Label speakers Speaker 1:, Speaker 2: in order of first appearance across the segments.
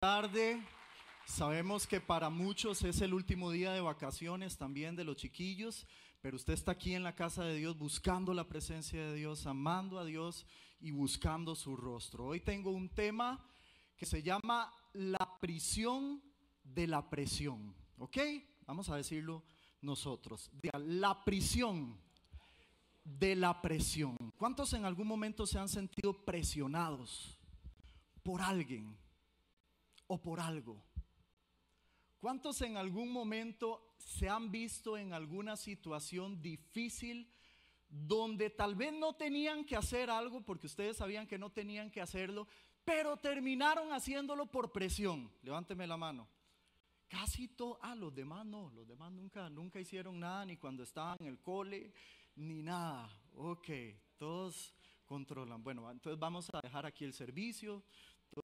Speaker 1: tarde. Sabemos que para muchos es el último día de vacaciones también de los chiquillos, pero usted está aquí en la casa de Dios buscando la presencia de Dios, amando a Dios y buscando su rostro. Hoy tengo un tema que se llama la prisión de la presión. ¿Ok? Vamos a decirlo nosotros. La prisión de la presión. ¿Cuántos en algún momento se han sentido presionados por alguien? O por algo. ¿Cuántos en algún momento se han visto en alguna situación difícil donde tal vez no tenían que hacer algo porque ustedes sabían que no tenían que hacerlo, pero terminaron haciéndolo por presión? Levánteme la mano. Casi todo, ah, los demás no, los demás nunca, nunca hicieron nada, ni cuando estaban en el cole, ni nada. Ok, todos controlan. Bueno, entonces vamos a dejar aquí el servicio,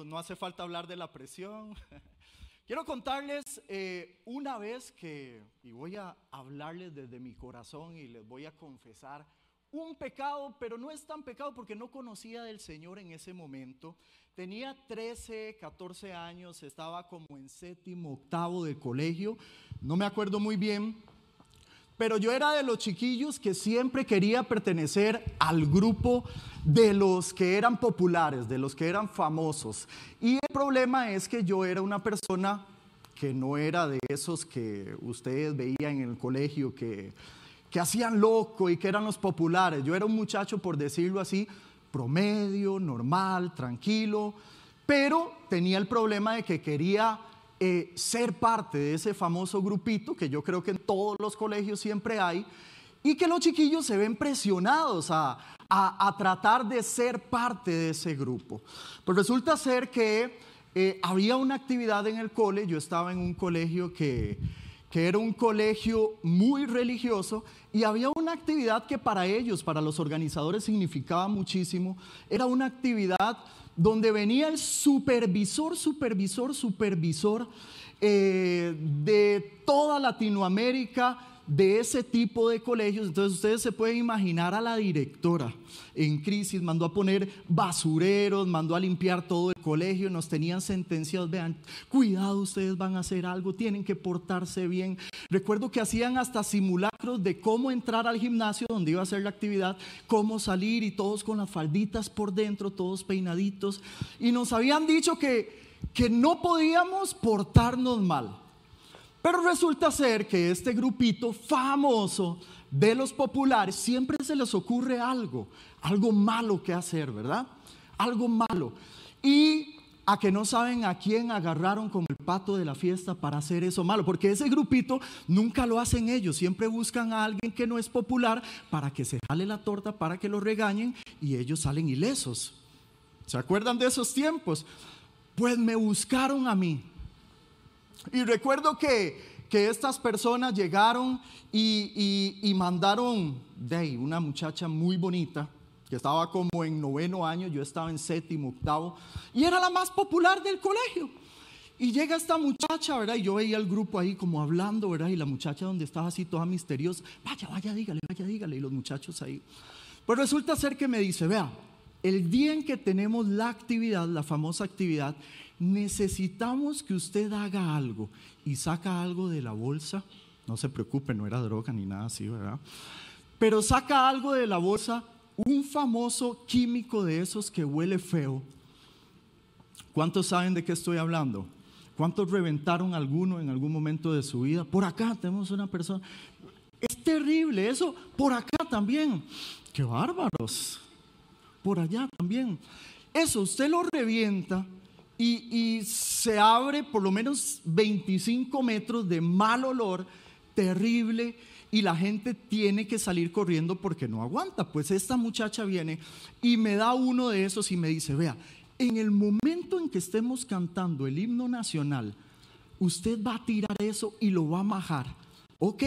Speaker 1: no hace falta hablar de la presión. Quiero contarles eh, una vez que, y voy a hablarles desde mi corazón y les voy a confesar un pecado, pero no es tan pecado porque no conocía del Señor en ese momento. Tenía 13, 14 años, estaba como en séptimo, octavo de colegio, no me acuerdo muy bien, pero yo era de los chiquillos que siempre quería pertenecer al grupo de los que eran populares, de los que eran famosos. Y el problema es que yo era una persona que no era de esos que ustedes veían en el colegio que, que hacían loco y que eran los populares. Yo era un muchacho, por decirlo así, promedio, normal, tranquilo, pero tenía el problema de que quería eh, ser parte de ese famoso grupito que yo creo que en todos los colegios siempre hay y que los chiquillos se ven presionados a, tratar de ser parte de ese grupo. Pues resulta ser que eh, había una actividad en el cole, yo estaba en un colegio que, que era un colegio muy religioso y había una actividad que para ellos, para los organizadores significaba muchísimo, era una actividad donde venía el supervisor, supervisor, supervisor eh, de toda Latinoamérica de ese tipo de colegios. Entonces ustedes se pueden imaginar a la directora en crisis, mandó a poner basureros, mandó a limpiar todo el colegio, nos tenían sentenciados, vean, cuidado, ustedes van a hacer algo, tienen que portarse bien. Recuerdo que hacían hasta simulacros de cómo entrar al gimnasio donde iba a hacer la actividad, cómo salir y todos con las falditas por dentro, todos peinaditos. Y nos habían dicho que, que no podíamos portarnos mal. Pero resulta ser que este grupito famoso de los populares siempre se les ocurre algo, algo malo que hacer, ¿verdad? Algo malo. Y a que no saben a quién agarraron como el pato de la fiesta para hacer eso malo, porque ese grupito nunca lo hacen ellos, siempre buscan a alguien que no es popular para que se jale la torta, para que lo regañen y ellos salen ilesos. ¿Se acuerdan de esos tiempos? Pues me buscaron a mí. Y recuerdo que, estas personas llegaron y, mandaron de una muchacha muy bonita, que estaba como en noveno año, yo estaba en séptimo, octavo, y era la más popular del colegio. Y llega esta muchacha, ¿verdad? Y yo veía el grupo ahí como hablando, ¿verdad? Y la muchacha donde estaba así toda misteriosa, vaya, vaya, dígale, vaya, dígale. Y los muchachos ahí. Pues resulta ser que me dice, vea, el día en que tenemos la actividad, la famosa actividad, necesitamos que usted haga algo y saca algo de la bolsa. No se preocupe, no era droga ni nada así, ¿verdad? Pero saca algo de la bolsa, un famoso químico de esos que huele feo. ¿Cuántos saben de qué estoy hablando? ¿Cuántos reventaron alguno en algún momento de su vida? Por acá tenemos una persona. Es terrible eso. Por acá también. Qué bárbaros. Por allá también. Eso usted lo revienta y, se abre por lo menos 25 metros de mal olor terrible y la gente tiene que salir corriendo porque no aguanta. Pues esta muchacha viene y me da uno de esos y me dice, vea, en el momento en que estemos cantando el himno nacional, usted va a tirar eso y lo va a majar. Ok,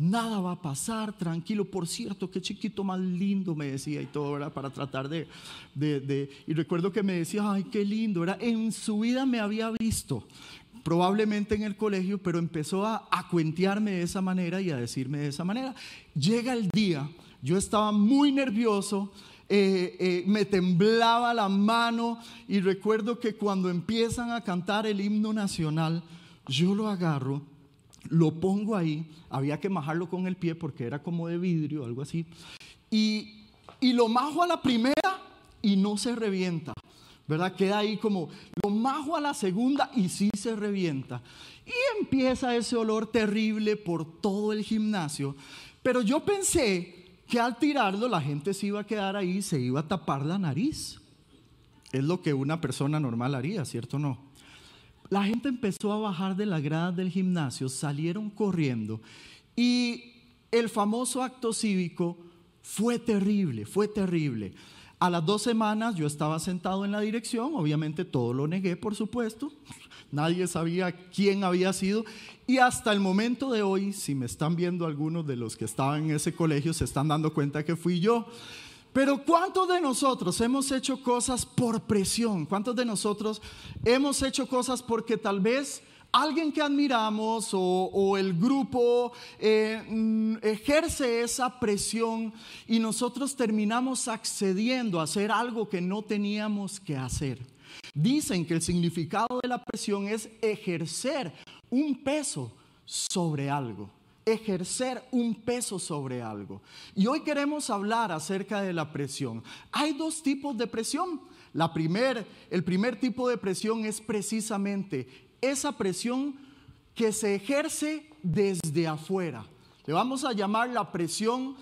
Speaker 1: nada va a pasar, tranquilo. Por cierto, qué chiquito más lindo me decía y todo, ¿verdad? Para tratar de, de, Y recuerdo que me decía, ay, qué lindo, era En su vida me había visto, probablemente en el colegio, pero empezó a, a cuentearme de esa manera y a decirme de esa manera. Llega el día, yo estaba muy nervioso, eh, eh, me temblaba la mano y recuerdo que cuando empiezan a cantar el himno nacional, yo lo agarro, lo pongo ahí, había que majarlo con el pie porque era como de vidrio, algo así, y, y lo majo a la primera y no se revienta. ¿verdad? Queda ahí como lo majo a la segunda y sí se revienta. Y empieza ese olor terrible por todo el gimnasio. Pero yo pensé que al tirarlo la gente se iba a quedar ahí se iba a tapar la nariz. Es lo que una persona normal haría, ¿cierto o no? La gente empezó a bajar de la grada del gimnasio, salieron corriendo y el famoso acto cívico fue terrible, fue terrible. A las dos semanas yo estaba sentado en la dirección, obviamente todo lo negué, por supuesto, nadie sabía quién había sido y hasta el momento de hoy, si me están viendo algunos de los que estaban en ese colegio, se están dando cuenta que fui yo. Pero ¿cuántos de nosotros hemos hecho cosas por presión? ¿Cuántos de nosotros hemos hecho cosas porque tal vez alguien que admiramos o, el grupo eh, mm, ejerce esa presión y nosotros terminamos accediendo a hacer algo que no teníamos que hacer. Dicen que el significado de la presión es ejercer un peso sobre algo ejercer un peso sobre algo. Y hoy queremos hablar acerca de la presión. Hay dos tipos de presión. La primer, el primer tipo de presión es precisamente esa presión que se ejerce desde afuera. Le vamos a llamar la presión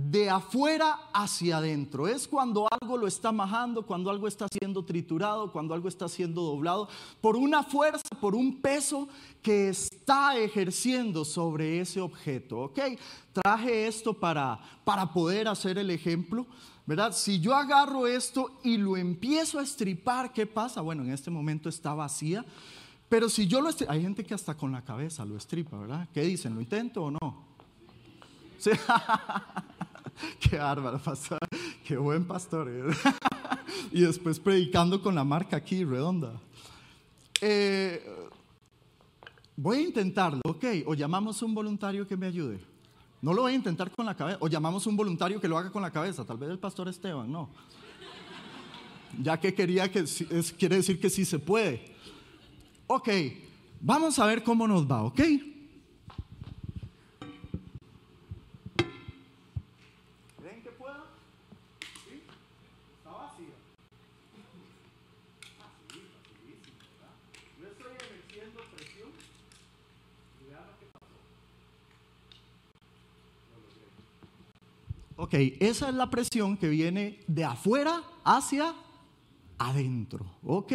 Speaker 1: de afuera hacia adentro. Es cuando algo lo está majando, cuando algo está siendo triturado, cuando algo está siendo doblado, por una fuerza, por un peso que está ejerciendo sobre ese objeto. ¿Ok? Traje esto para, para poder hacer el ejemplo. ¿Verdad? Si yo agarro esto y lo empiezo a estripar, ¿qué pasa? Bueno, en este momento está vacía. Pero si yo lo estripo, hay gente que hasta con la cabeza lo estripa, ¿verdad? ¿Qué dicen? ¿Lo intento o no? Sí. Qué bárbaro, pastor. Qué buen pastor. y después predicando con la marca aquí, redonda. Eh, voy a intentarlo, ok. O llamamos un voluntario que me ayude. No lo voy a intentar con la cabeza. O llamamos un voluntario que lo haga con la cabeza. Tal vez el pastor Esteban, no. Ya que quería que, quiere decir que sí se puede. Ok, vamos a ver cómo nos va, ¿ok? Ok, esa es la presión que viene de afuera hacia adentro. Ok,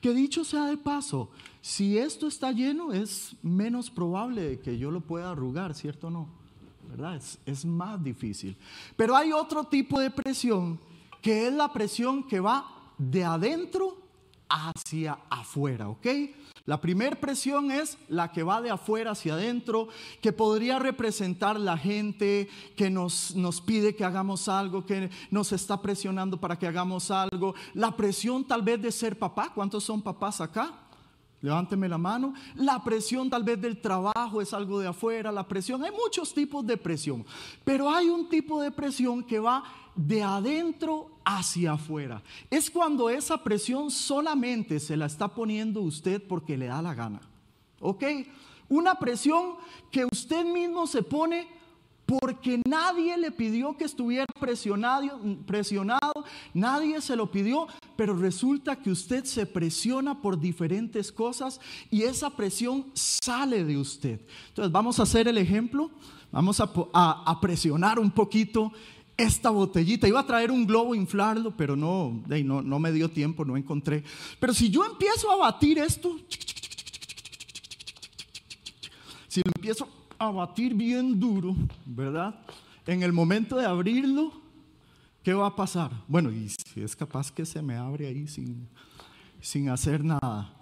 Speaker 1: que dicho sea de paso, si esto está lleno es menos probable que yo lo pueda arrugar, ¿cierto o no? ¿Verdad? Es, es más difícil. Pero hay otro tipo de presión que es la presión que va de adentro hacia afuera, ¿ok? La primera presión es la que va de afuera hacia adentro, que podría representar la gente que nos, nos pide que hagamos algo, que nos está presionando para que hagamos algo. La presión tal vez de ser papá. ¿Cuántos son papás acá? Levánteme la mano. La presión tal vez del trabajo es algo de afuera, la presión. Hay muchos tipos de presión, pero hay un tipo de presión que va de adentro hacia afuera. Es cuando esa presión solamente se la está poniendo usted porque le da la gana. ¿Ok? Una presión que usted mismo se pone porque nadie le pidió que estuviera presionado, presionado, nadie se lo pidió, pero resulta que usted se presiona por diferentes cosas y esa presión sale de usted. Entonces vamos a hacer el ejemplo, vamos a, presionar un poquito esta botellita. Iba a traer un globo, inflarlo, pero no, no, me dio tiempo, no encontré. Pero si yo empiezo a batir esto, si lo empiezo a batir bien duro, ¿verdad? En el momento de abrirlo, ¿qué va a pasar? Bueno, y si es capaz que se me abre ahí sin, sin hacer nada.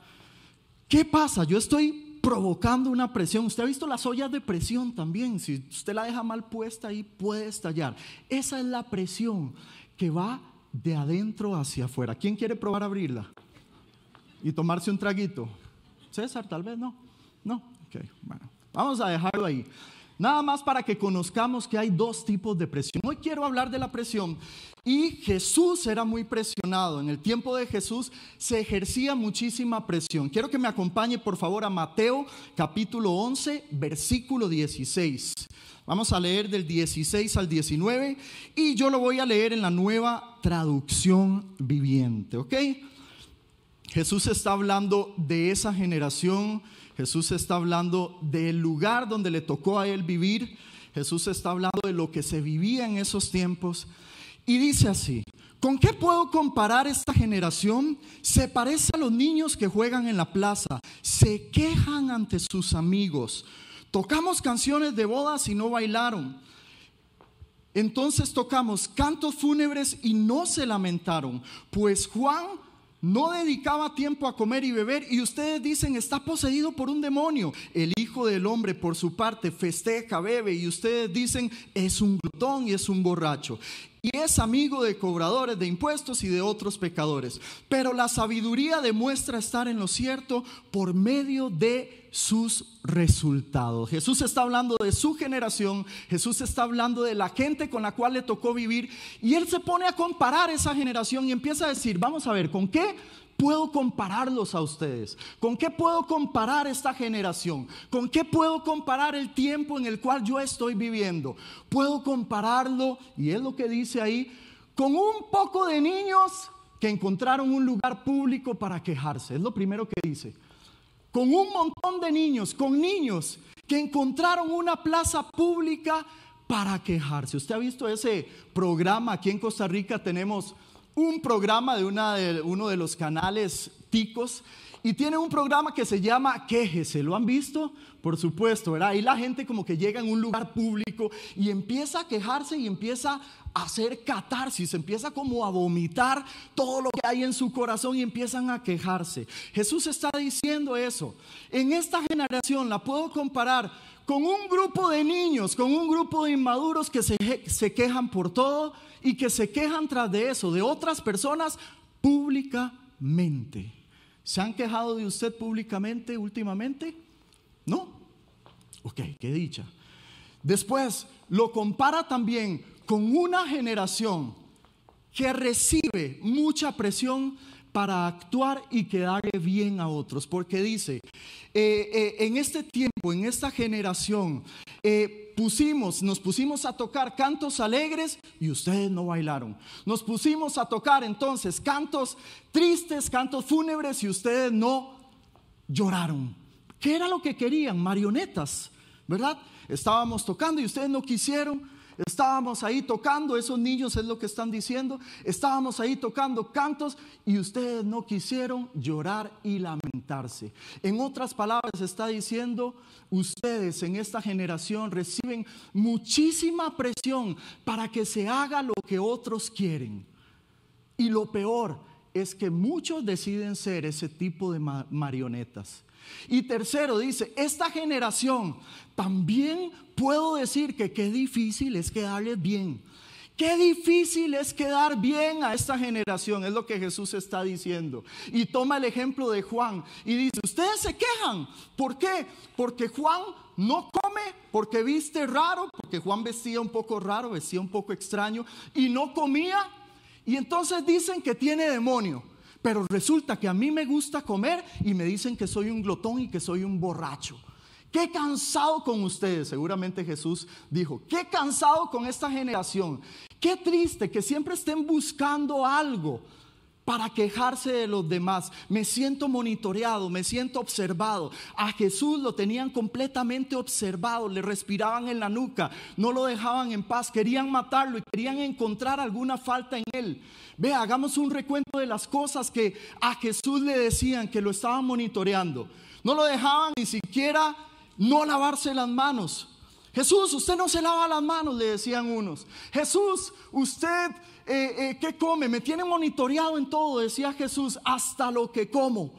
Speaker 1: ¿Qué pasa? Yo estoy provocando una presión. Usted ha visto las ollas de presión también. Si usted la deja mal puesta ahí, puede estallar. Esa es la presión que va de adentro hacia afuera. ¿Quién quiere probar a abrirla? Y tomarse un traguito. César, tal vez no. No. Ok, bueno. Vamos a dejarlo ahí. Nada más para que conozcamos que hay dos tipos de presión. Hoy quiero hablar de la presión. Y Jesús era muy presionado. En el tiempo de Jesús se ejercía muchísima presión. Quiero que me acompañe por favor a Mateo capítulo 11, versículo 16. Vamos a leer del 16 al 19 y yo lo voy a leer en la nueva traducción viviente, ¿ok? Jesús está hablando de esa generación Jesús está hablando del lugar donde le tocó a él vivir. Jesús está hablando de lo que se vivía en esos tiempos. Y dice así, ¿con qué puedo comparar esta generación? Se parece a los niños que juegan en la plaza, se quejan ante sus amigos. Tocamos canciones de bodas y no bailaron. Entonces tocamos cantos fúnebres y no se lamentaron, pues Juan no dedicaba tiempo a comer y beber y ustedes dicen está poseído por un demonio. El Hijo del Hombre por su parte festeja, bebe y ustedes dicen es un glotón y es un borracho. Y es amigo de cobradores de impuestos y de otros pecadores. Pero la sabiduría demuestra estar en lo cierto por medio de sus resultados. Jesús está hablando de su generación, Jesús está hablando de la gente con la cual le tocó vivir y él se pone a comparar esa generación y empieza a decir, vamos a ver, ¿con qué puedo compararlos a ustedes? ¿Con qué puedo comparar esta generación? ¿Con qué puedo comparar el tiempo en el cual yo estoy viviendo? Puedo compararlo, y es lo que dice ahí, con un poco de niños que encontraron un lugar público para quejarse. Es lo primero que dice con un montón de niños, con niños que encontraron una plaza pública para quejarse. ¿Usted ha visto ese programa? Aquí en Costa Rica tenemos un programa de, una de uno de los canales ticos y tiene un programa que se llama Quéjese. ¿Lo han visto? Por supuesto, ¿verdad? Ahí la gente como que llega en un lugar público y empieza a quejarse y empieza a hacer catarsis, empieza como a vomitar todo lo que hay en su corazón y empiezan a quejarse. Jesús está diciendo eso. En esta generación la puedo comparar con un grupo de niños, con un grupo de inmaduros que se, se quejan por todo y que se quejan tras de eso, de otras personas públicamente. ¿Se han quejado de usted públicamente últimamente? No. Ok, qué dicha. Después lo compara también con una generación que recibe mucha presión para actuar y quedarle bien a otros. Porque dice, eh, eh, en este tiempo, en esta generación, eh, pusimos, nos pusimos a tocar cantos alegres y ustedes no bailaron. Nos pusimos a tocar entonces cantos tristes, cantos fúnebres y ustedes no lloraron. ¿Qué era lo que querían? Marionetas, ¿verdad? Estábamos tocando y ustedes no quisieron. Estábamos ahí tocando, esos niños es lo que están diciendo, estábamos ahí tocando cantos y ustedes no quisieron llorar y lamentarse. En otras palabras está diciendo, ustedes en esta generación reciben muchísima presión para que se haga lo que otros quieren. Y lo peor es que muchos deciden ser ese tipo de marionetas. Y tercero dice, esta generación también puedo decir que qué difícil es quedarles bien. Qué difícil es quedar bien a esta generación, es lo que Jesús está diciendo. Y toma el ejemplo de Juan y dice, ustedes se quejan. ¿Por qué? Porque Juan no come, porque viste raro, porque Juan vestía un poco raro, vestía un poco extraño, y no comía. Y entonces dicen que tiene demonio. Pero resulta que a mí me gusta comer y me dicen que soy un glotón y que soy un borracho. Qué cansado con ustedes, seguramente Jesús dijo, qué cansado con esta generación. Qué triste que siempre estén buscando algo para quejarse de los demás. Me siento monitoreado, me siento observado. A Jesús lo tenían completamente observado, le respiraban en la nuca, no lo dejaban en paz, querían matarlo y querían encontrar alguna falta en él. Ve, hagamos un recuento de las cosas que a Jesús le decían que lo estaban monitoreando. No lo dejaban ni siquiera no lavarse las manos. Jesús, usted no se lava las manos, le decían unos. Jesús, usted, eh, eh, ¿qué come? Me tiene monitoreado en todo, decía Jesús, hasta lo que como,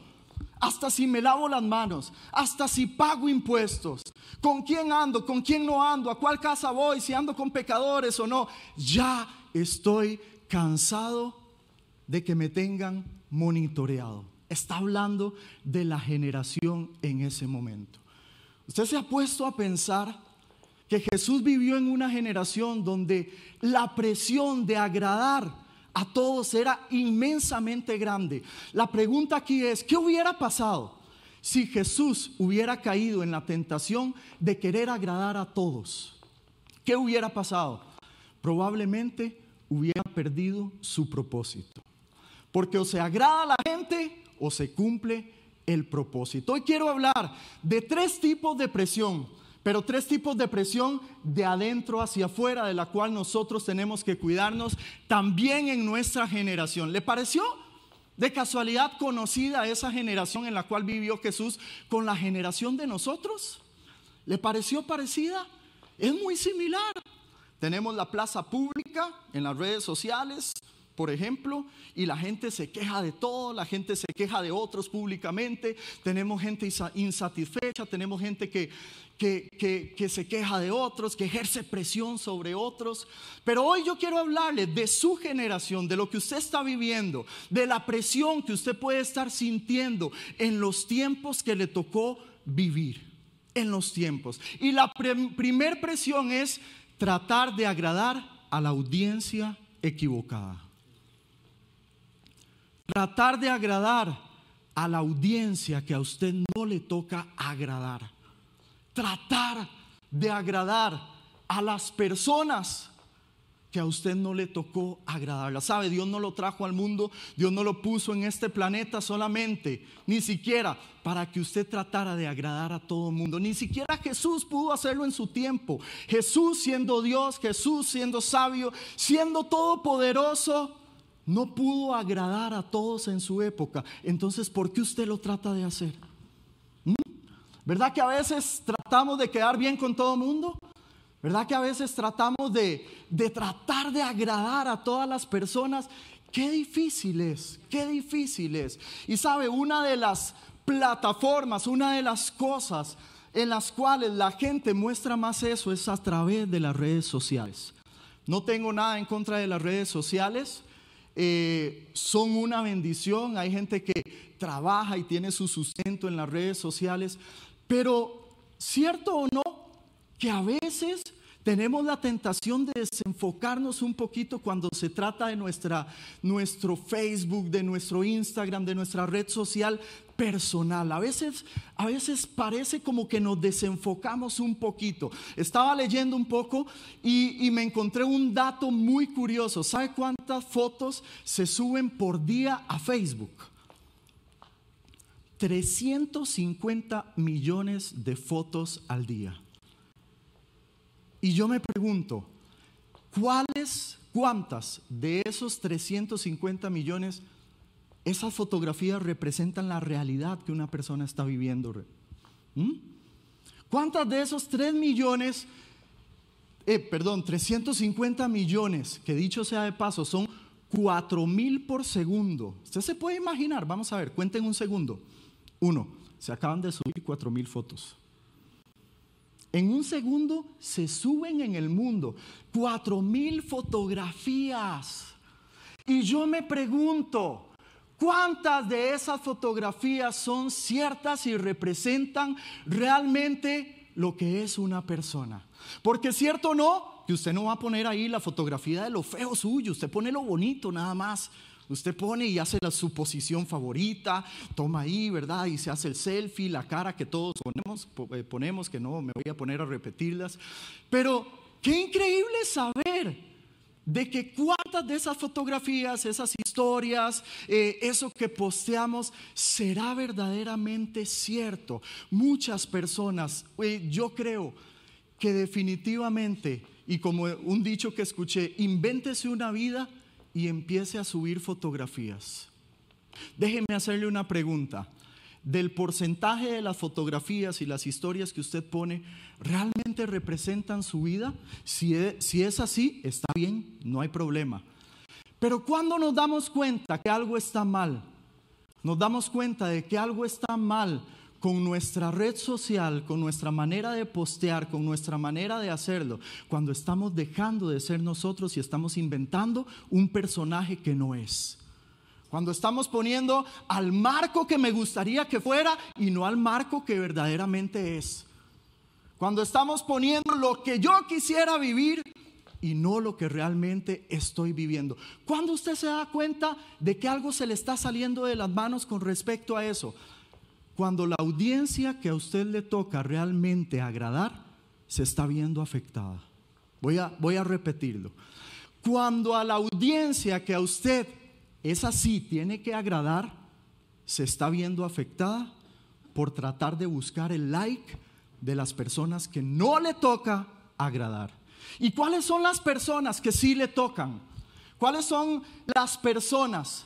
Speaker 1: hasta si me lavo las manos, hasta si pago impuestos, con quién ando, con quién no ando, a cuál casa voy, si ando con pecadores o no. Ya estoy cansado de que me tengan monitoreado. Está hablando de la generación en ese momento. Usted se ha puesto a pensar que Jesús vivió en una generación donde la presión de agradar a todos era inmensamente grande. La pregunta aquí es, ¿qué hubiera pasado si Jesús hubiera caído en la tentación de querer agradar a todos? ¿Qué hubiera pasado? Probablemente hubiera perdido su propósito. Porque o se agrada a la gente o se cumple el propósito. Hoy quiero hablar de tres tipos de presión, pero tres tipos de presión de adentro hacia afuera, de la cual nosotros tenemos que cuidarnos también en nuestra generación. ¿Le pareció de casualidad conocida esa generación en la cual vivió Jesús con la generación de nosotros? ¿Le pareció parecida? Es muy similar. Tenemos la plaza pública en las redes sociales, por ejemplo, y la gente se queja de todo, la gente se queja de otros públicamente, tenemos gente insatisfecha, tenemos gente que, que, se queja de otros, que ejerce presión sobre otros. Pero hoy yo quiero hablarle de su generación, de lo que usted está viviendo, de la presión que usted puede estar sintiendo en los tiempos que le tocó vivir, en los tiempos. Y la primer presión es tratar de agradar a la audiencia equivocada tratar de agradar a la audiencia que a usted no le toca agradar. Tratar de agradar a las personas que a usted no le tocó agradarla. Sabe, Dios no lo trajo al mundo, Dios no lo puso en este planeta solamente, ni siquiera para que usted tratara de agradar a todo el mundo. Ni siquiera Jesús pudo hacerlo en su tiempo. Jesús siendo Dios, Jesús siendo sabio, siendo todopoderoso, no pudo agradar a todos en su época. Entonces, ¿por qué usted lo trata de hacer? ¿Mm? ¿Verdad que a veces tratamos de quedar bien con todo el mundo? ¿Verdad que a veces tratamos de, de tratar de agradar a todas las personas? Qué difícil es, qué difícil es. Y sabe, una de las plataformas, una de las cosas en las cuales la gente muestra más eso es a través de las redes sociales. No tengo nada en contra de las redes sociales. Eh, son una bendición. Hay gente que trabaja y tiene su sustento en las redes sociales. Pero, ¿cierto o no? Que a veces tenemos la tentación de desenfocarnos un poquito cuando se trata de nuestra, nuestro Facebook, de nuestro Instagram, de nuestra red social personal. A veces, a veces parece como que nos desenfocamos un poquito. Estaba leyendo un poco y, y me encontré un dato muy curioso. ¿Sabe cuántas fotos se suben por día a Facebook? 350 millones de fotos al día. Y yo me pregunto, ¿cuáles, cuántas de esos 350 millones, esas fotografías representan la realidad que una persona está viviendo? ¿Mm? ¿Cuántas de esos 3 millones, eh, perdón, 350 millones, que dicho sea de paso, son 4 mil por segundo? Usted se puede imaginar, vamos a ver, cuenten un segundo. Uno, se acaban de subir 4 mil fotos. En un segundo se suben en el mundo cuatro mil fotografías. Y yo me pregunto, ¿cuántas de esas fotografías son ciertas y representan realmente lo que es una persona? Porque cierto o no, que usted no va a poner ahí la fotografía de lo feo suyo, usted pone lo bonito nada más. Usted pone y hace la, su posición favorita, toma ahí, ¿verdad? Y se hace el selfie, la cara que todos ponemos, eh, ponemos, que no me voy a poner a repetirlas. Pero qué increíble saber de que cuántas de esas fotografías, esas historias, eh, eso que posteamos, será verdaderamente cierto. Muchas personas, eh, yo creo que definitivamente, y como un dicho que escuché, invéntese una vida y empiece a subir fotografías. Déjeme hacerle una pregunta. Del porcentaje de las fotografías y las historias que usted pone, ¿realmente representan su vida? Si es, si es así, está bien, no hay problema. Pero cuando nos damos cuenta que algo está mal, nos damos cuenta de que algo está mal con nuestra red social, con nuestra manera de postear, con nuestra manera de hacerlo, cuando estamos dejando de ser nosotros y estamos inventando un personaje que no es. Cuando estamos poniendo al marco que me gustaría que fuera y no al marco que verdaderamente es. Cuando estamos poniendo lo que yo quisiera vivir y no lo que realmente estoy viviendo. Cuando usted se da cuenta de que algo se le está saliendo de las manos con respecto a eso? Cuando la audiencia que a usted le toca realmente agradar se está viendo afectada. Voy a, voy a repetirlo. Cuando a la audiencia que a usted es así, tiene que agradar, se está viendo afectada por tratar de buscar el like de las personas que no le toca agradar. ¿Y cuáles son las personas que sí le tocan? ¿Cuáles son las personas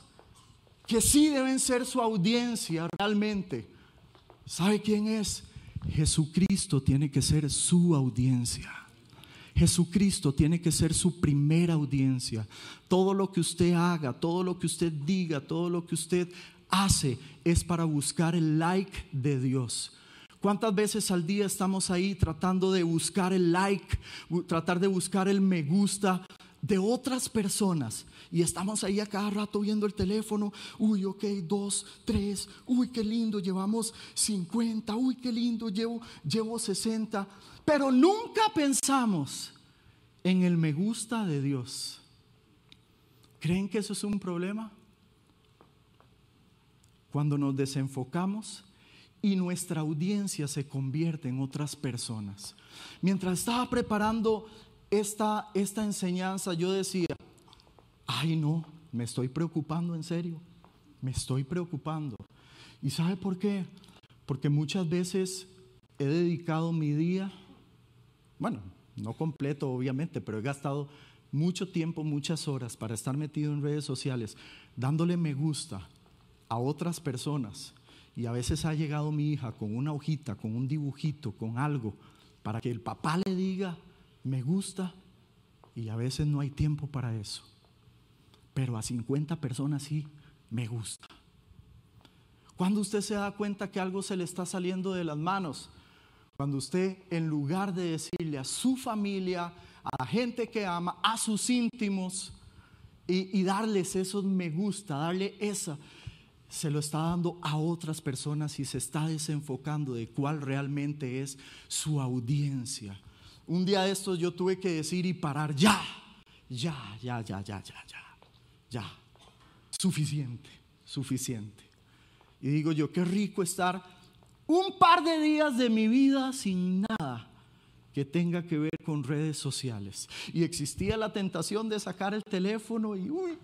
Speaker 1: que sí deben ser su audiencia realmente? ¿Sabe quién es? Jesucristo tiene que ser su audiencia. Jesucristo tiene que ser su primera audiencia. Todo lo que usted haga, todo lo que usted diga, todo lo que usted hace es para buscar el like de Dios. ¿Cuántas veces al día estamos ahí tratando de buscar el like, tratar de buscar el me gusta de otras personas? Y estamos ahí a cada rato viendo el teléfono. Uy, ok, dos, tres. Uy, qué lindo, llevamos 50. Uy, qué lindo, llevo, llevo 60 pero nunca pensamos en el me gusta de Dios. ¿Creen que eso es un problema? Cuando nos desenfocamos y nuestra audiencia se convierte en otras personas. Mientras estaba preparando esta, esta enseñanza, yo decía, ay no, me estoy preocupando en serio, me estoy preocupando. ¿Y sabe por qué? Porque muchas veces he dedicado mi día bueno, no completo obviamente, pero he gastado mucho tiempo, muchas horas para estar metido en redes sociales, dándole me gusta a otras personas. Y a veces ha llegado mi hija con una hojita, con un dibujito, con algo, para que el papá le diga, me gusta, y a veces no hay tiempo para eso. Pero a 50 personas sí, me gusta. Cuando usted se da cuenta que algo se le está saliendo de las manos, cuando usted, en lugar de decirle a su familia, a la gente que ama, a sus íntimos, y, darles esos me gusta, darle esa, se lo está dando a otras personas y se está desenfocando de cuál realmente es su audiencia. Un día de estos yo tuve que decir y parar ya, ya, ya, ya, ya, ya, ya, ya. Suficiente, suficiente. Y digo yo, qué rico estar un par de días de mi vida sin nada que tenga que ver con redes sociales. Y existía la tentación de sacar el teléfono y, uy,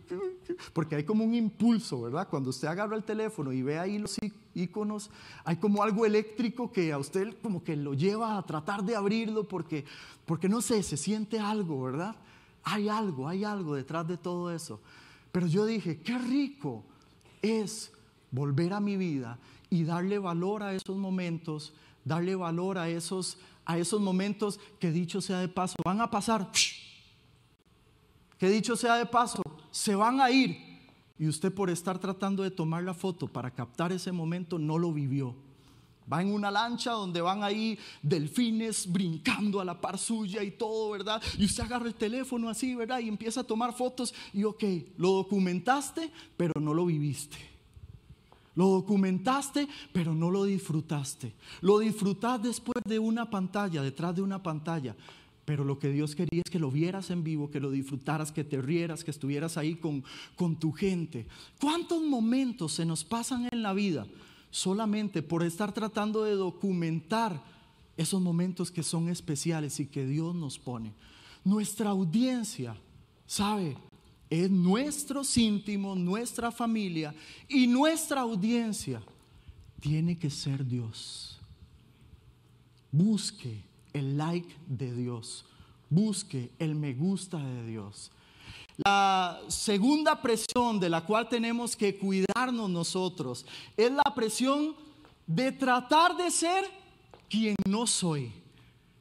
Speaker 1: porque hay como un impulso, ¿verdad? Cuando usted agarra el teléfono y ve ahí los iconos, hay como algo eléctrico que a usted como que lo lleva a tratar de abrirlo porque, porque no sé, se siente algo, ¿verdad? Hay algo, hay algo detrás de todo eso. Pero yo dije, qué rico es volver a mi vida y darle valor a esos momentos, darle valor a esos, a esos momentos que dicho sea de paso, van a pasar. Que dicho sea de paso, se van a ir. Y usted por estar tratando de tomar la foto para captar ese momento no lo vivió. Va en una lancha donde van ahí delfines brincando a la par suya y todo, ¿verdad? Y usted agarra el teléfono así, ¿verdad? Y empieza a tomar fotos y ok, lo documentaste, pero no lo viviste. Lo documentaste, pero no lo disfrutaste. Lo disfrutaste después de una pantalla, detrás de una pantalla. Pero lo que Dios quería es que lo vieras en vivo, que lo disfrutaras, que te rieras, que estuvieras ahí con, con tu gente. ¿Cuántos momentos se nos pasan en la vida solamente por estar tratando de documentar esos momentos que son especiales y que Dios nos pone? Nuestra audiencia, ¿sabe? Es nuestros íntimos, nuestra familia y nuestra audiencia tiene que ser Dios. Busque el like de Dios. Busque el me gusta de Dios. La segunda presión de la cual tenemos que cuidarnos nosotros es la presión de tratar de ser quien no soy.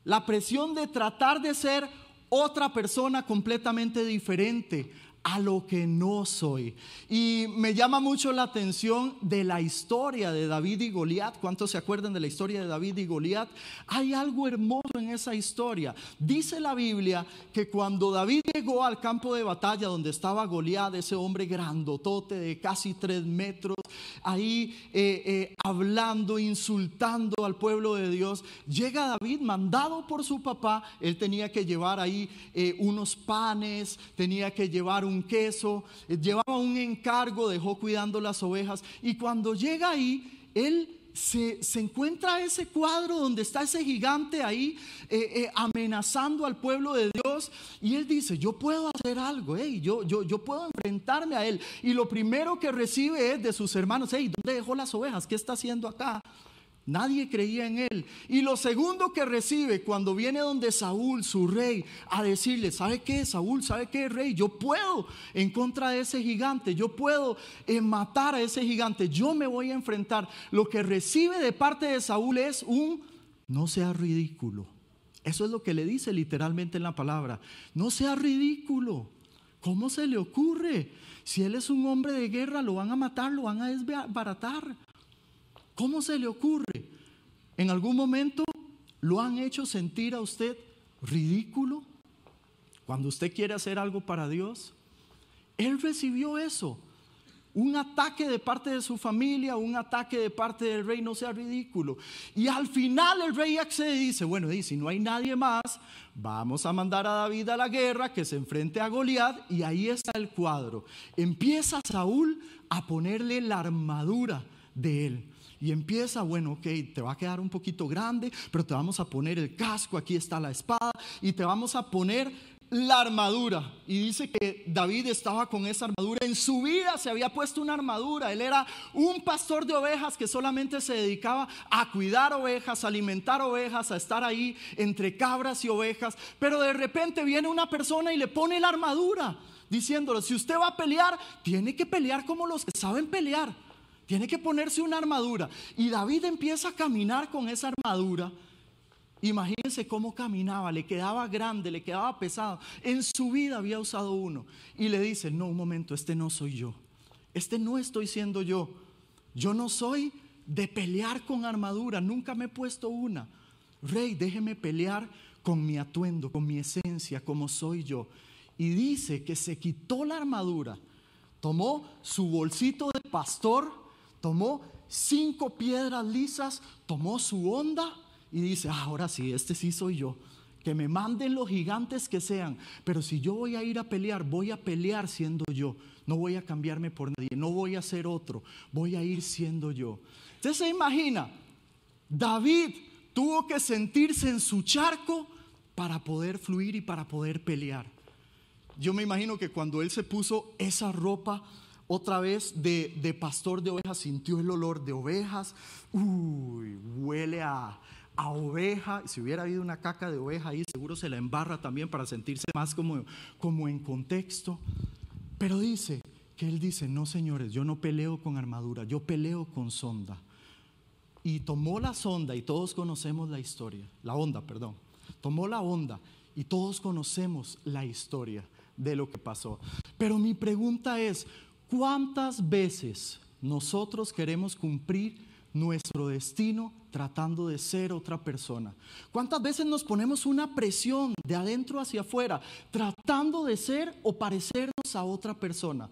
Speaker 1: La presión de tratar de ser otra persona completamente diferente a lo que no soy. Y me llama mucho la atención de la historia de David y Goliat. ¿Cuántos se acuerdan de la historia de David y Goliat? Hay algo hermoso en esa historia. Dice la Biblia que cuando David llegó al campo de batalla donde estaba Goliat, ese hombre grandotote de casi tres metros, ahí eh, eh, hablando, insultando al pueblo de Dios. Llega David mandado por su papá, él tenía que llevar ahí eh, unos panes, tenía que llevar un queso, llevaba un encargo, dejó cuidando las ovejas y cuando llega ahí, él se, encuentra ese cuadro donde está ese gigante ahí eh, eh, amenazando al pueblo de Dios y él dice, yo puedo hacer algo, yo, yo, yo puedo enfrentarme a él. Y lo primero que recibe es de sus hermanos, hey, ¿dónde dejó las ovejas? ¿Qué está haciendo acá? Nadie creía en él. Y lo segundo que recibe cuando viene donde Saúl, su rey, a decirle, ¿sabe qué, Saúl? ¿Sabe qué, rey? Yo puedo en contra de ese gigante, yo puedo matar a ese gigante, yo me voy a enfrentar. Lo que recibe de parte de Saúl es un, no sea ridículo. Eso es lo que le dice literalmente en la palabra. No sea ridículo. ¿Cómo se le ocurre? Si él es un hombre de guerra, lo van a matar, lo van a desbaratar. ¿Cómo se le ocurre? ¿En algún momento lo han hecho sentir a usted ridículo? Cuando usted quiere hacer algo para Dios. Él recibió eso. Un ataque de parte de su familia, un ataque de parte del rey, no sea ridículo. Y al final el rey accede y dice, bueno, y si no hay nadie más, vamos a mandar a David a la guerra, que se enfrente a Goliat, y ahí está el cuadro. Empieza Saúl a ponerle la armadura de él. Y empieza, bueno, ok, te va a quedar un poquito grande, pero te vamos a poner el casco, aquí está la espada, y te vamos a poner la armadura. Y dice que David estaba con esa armadura. En su vida se había puesto una armadura. Él era un pastor de ovejas que solamente se dedicaba a cuidar ovejas, a alimentar ovejas, a estar ahí entre cabras y ovejas. Pero de repente viene una persona y le pone la armadura, diciéndole, si usted va a pelear, tiene que pelear como los que saben pelear. Tiene que ponerse una armadura. Y David empieza a caminar con esa armadura. Imagínense cómo caminaba, le quedaba grande, le quedaba pesado. En su vida había usado uno. Y le dice, no, un momento, este no soy yo. Este no estoy siendo yo. Yo no soy de pelear con armadura, nunca me he puesto una. Rey, déjeme pelear con mi atuendo, con mi esencia, como soy yo. Y dice que se quitó la armadura, tomó su bolsito de pastor, tomó cinco piedras lisas, tomó su onda y dice, ah, ahora sí, este sí soy yo. Que me manden los gigantes que sean, pero si yo voy a ir a pelear, voy a pelear siendo yo. No voy a cambiarme por nadie, no voy a ser otro, voy a ir siendo yo. Usted se imagina, David tuvo que sentirse en su charco para poder fluir y para poder pelear. Yo me imagino que cuando él se puso esa ropa otra vez de, pastor de ovejas, sintió el olor de ovejas. Uy, huele a, oveja. Si hubiera habido una caca de oveja ahí, seguro se la embarra también para sentirse más como, como en contexto. Pero dice que él dice, no señores, yo no peleo con armadura, yo peleo con sonda. Y tomó la sonda y todos conocemos la historia, la onda, perdón. Tomó la onda y todos conocemos la historia de lo que pasó. Pero mi pregunta es, ¿Cuántas veces nosotros queremos cumplir nuestro destino tratando de ser otra persona? ¿Cuántas veces nos ponemos una presión de adentro hacia afuera tratando de ser o parecernos a otra persona?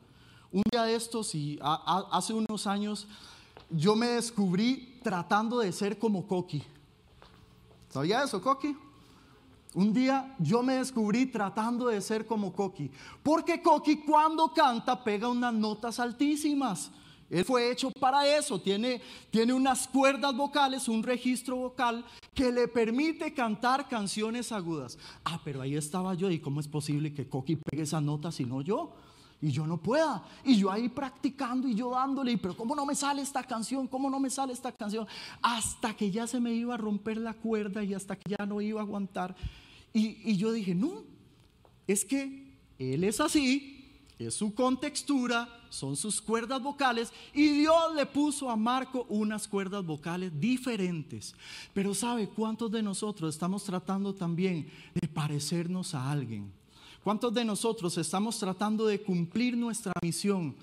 Speaker 1: Un día de estos y hace unos años yo me descubrí tratando de ser como Coqui. ¿Sabía eso, Coqui? Un día yo me descubrí tratando de ser como Coqui, porque Coqui cuando canta pega unas notas altísimas. Él fue hecho para eso, tiene, tiene unas cuerdas vocales, un registro vocal que le permite cantar canciones agudas. Ah, pero ahí estaba yo y cómo es posible que Coqui pegue esa nota si no yo y yo no pueda. Y yo ahí practicando y yo dándole, pero ¿cómo no me sale esta canción? ¿Cómo no me sale esta canción? Hasta que ya se me iba a romper la cuerda y hasta que ya no iba a aguantar. Y, y yo dije, no, es que él es así, es su contextura, son sus cuerdas vocales y Dios le puso a Marco unas cuerdas vocales diferentes. Pero ¿sabe cuántos de nosotros estamos tratando también de parecernos a alguien? ¿Cuántos de nosotros estamos tratando de cumplir nuestra misión,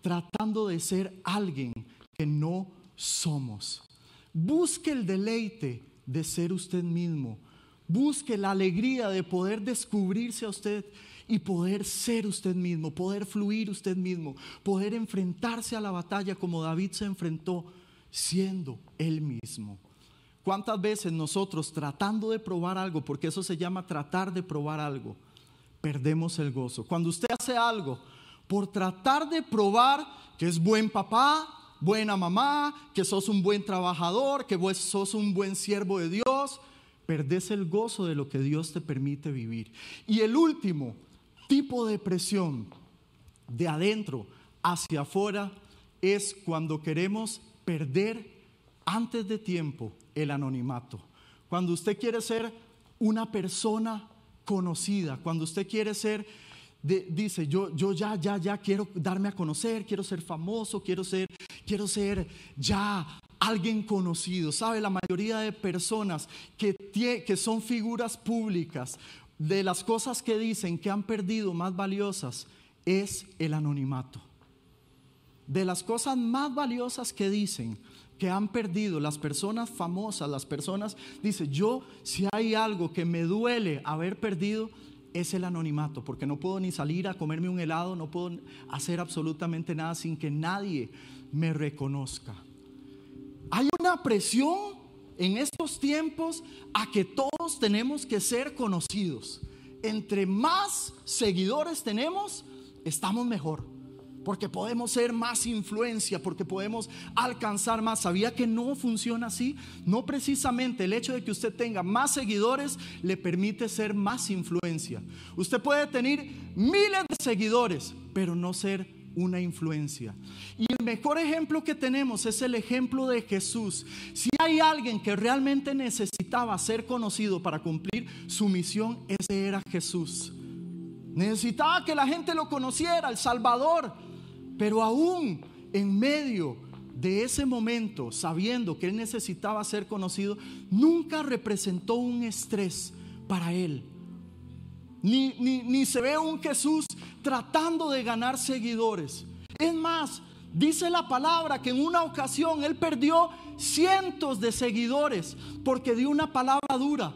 Speaker 1: tratando de ser alguien que no somos? Busque el deleite de ser usted mismo. Busque la alegría de poder descubrirse a usted y poder ser usted mismo, poder fluir usted mismo, poder enfrentarse a la batalla como David se enfrentó siendo él mismo. ¿Cuántas veces nosotros tratando de probar algo, porque eso se llama tratar de probar algo, perdemos el gozo? Cuando usted hace algo por tratar de probar que es buen papá, buena mamá, que sos un buen trabajador, que vos sos un buen siervo de Dios, perdés el gozo de lo que Dios te permite vivir. Y el último tipo de presión de adentro hacia afuera es cuando queremos perder antes de tiempo el anonimato. Cuando usted quiere ser una persona conocida, cuando usted quiere ser dice, yo, yo ya, ya, ya quiero darme a conocer, quiero ser famoso, quiero ser, quiero ser ya alguien conocido. ¿Sabe? La mayoría de personas que, que son figuras públicas, de las cosas que dicen que han perdido más valiosas, es el anonimato. De las cosas más valiosas que dicen que han perdido las personas famosas, las personas, dice, yo si hay algo que me duele haber perdido, es el anonimato, porque no puedo ni salir a comerme un helado, no puedo hacer absolutamente nada sin que nadie me reconozca. Hay una presión en estos tiempos a que todos tenemos que ser conocidos. Entre más seguidores tenemos, estamos mejor porque podemos ser más influencia, porque podemos alcanzar más. ¿Sabía que no funciona así? No precisamente el hecho de que usted tenga más seguidores le permite ser más influencia. Usted puede tener miles de seguidores, pero no ser una influencia. Y el mejor ejemplo que tenemos es el ejemplo de Jesús. Si hay alguien que realmente necesitaba ser conocido para cumplir su misión, ese era Jesús. Necesitaba que la gente lo conociera, el Salvador. Pero aún en medio de ese momento, sabiendo que él necesitaba ser conocido, nunca representó un estrés para él. Ni, ni, se ve un Jesús tratando de ganar seguidores. Es más, dice la palabra que en una ocasión él perdió cientos de seguidores porque dio una palabra dura.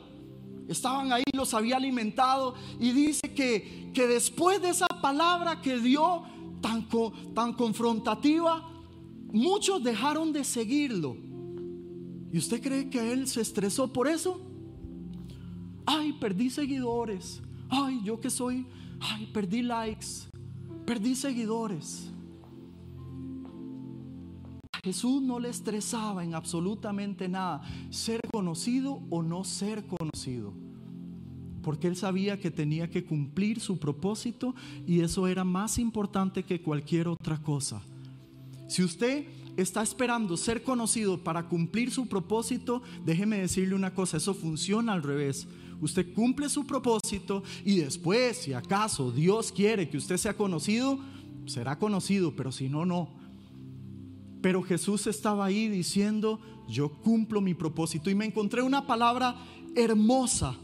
Speaker 1: Estaban ahí, los había alimentado y dice que, que después de esa palabra que dio, tan, tan confrontativa, muchos dejaron de seguirlo. ¿Y usted cree que él se estresó por eso? Ay, perdí seguidores. Ay, yo que soy, ay, perdí likes. Perdí seguidores. Jesús no le estresaba en absolutamente nada ser conocido o no ser conocido porque él sabía que tenía que cumplir su propósito y eso era más importante que cualquier otra cosa. Si usted está esperando ser conocido para cumplir su propósito, déjeme decirle una cosa, eso funciona al revés. Usted cumple su propósito y después, si acaso Dios quiere que usted sea conocido, será conocido, pero si no, no. Pero Jesús estaba ahí diciendo, yo cumplo mi propósito y me encontré una palabra hermosa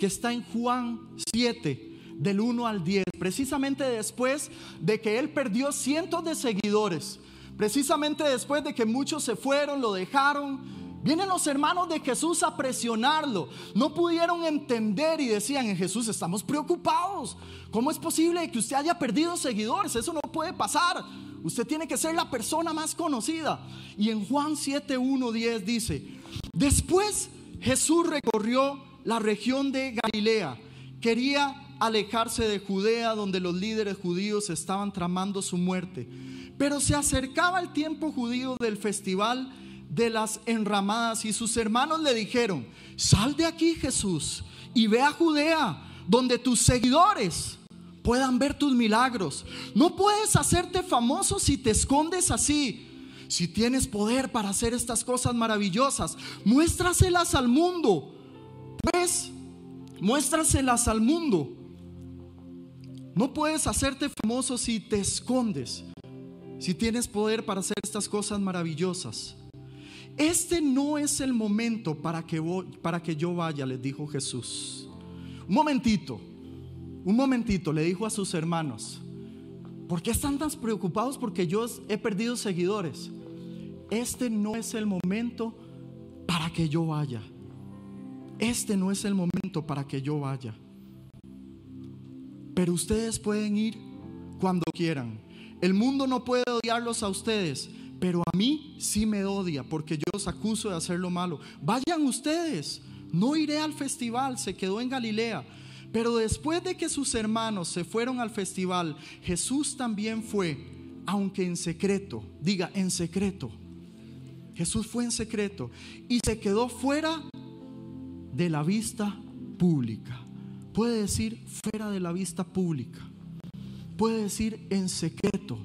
Speaker 1: que está en Juan 7, del 1 al 10, precisamente después de que él perdió cientos de seguidores, precisamente después de que muchos se fueron, lo dejaron. Vienen los hermanos de Jesús a presionarlo. No pudieron entender y decían, en Jesús estamos preocupados. ¿Cómo es posible que usted haya perdido seguidores? Eso no puede pasar. Usted tiene que ser la persona más conocida. Y en Juan 7, 1, 10 dice, después Jesús recorrió la región de Galilea. Quería alejarse de Judea donde los líderes judíos estaban tramando su muerte. Pero se acercaba el tiempo judío del festival de las enramadas y sus hermanos le dijeron, sal de aquí Jesús y ve a Judea donde tus seguidores puedan ver tus milagros. No puedes hacerte famoso si te escondes así. Si tienes poder para hacer estas cosas maravillosas, muéstraselas al mundo pues, muéstraselas al mundo. No puedes hacerte famoso si te escondes, si tienes poder para hacer estas cosas maravillosas. Este no es el momento para que, para que yo vaya, les dijo Jesús. Un momentito, un momentito, le dijo a sus hermanos. ¿Por qué están tan preocupados? Porque yo he perdido seguidores. Este no es el momento para que yo vaya este no es el momento para que yo vaya. pero ustedes pueden ir cuando quieran. El mundo no puede odiarlos a ustedes, pero a mí sí me odia porque yo los acuso de hacer lo malo. Vayan ustedes, no iré al festival, se quedó en Galilea. Pero después de que sus hermanos se fueron al festival, Jesús también fue, aunque en secreto, diga en secreto. Jesús fue en secreto y se quedó fuera de la vista pública. Puede decir fuera de la vista pública. Puede decir en secreto.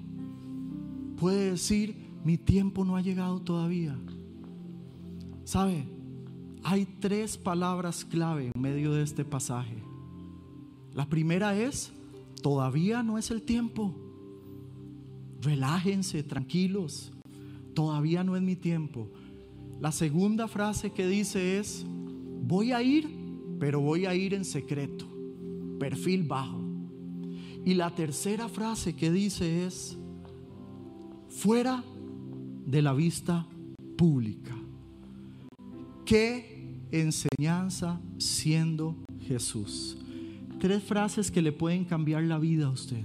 Speaker 1: Puede decir mi tiempo no ha llegado todavía. ¿Sabe? Hay tres palabras clave en medio de este pasaje. La primera es, todavía no es el tiempo. Relájense, tranquilos. Todavía no es mi tiempo. La segunda frase que dice es, voy a ir pero voy a ir en secreto, perfil bajo. Y la tercera frase que dice es, fuera de la vista pública. ¿Qué enseñanza siendo Jesús? Tres frases que le pueden cambiar la vida a usted.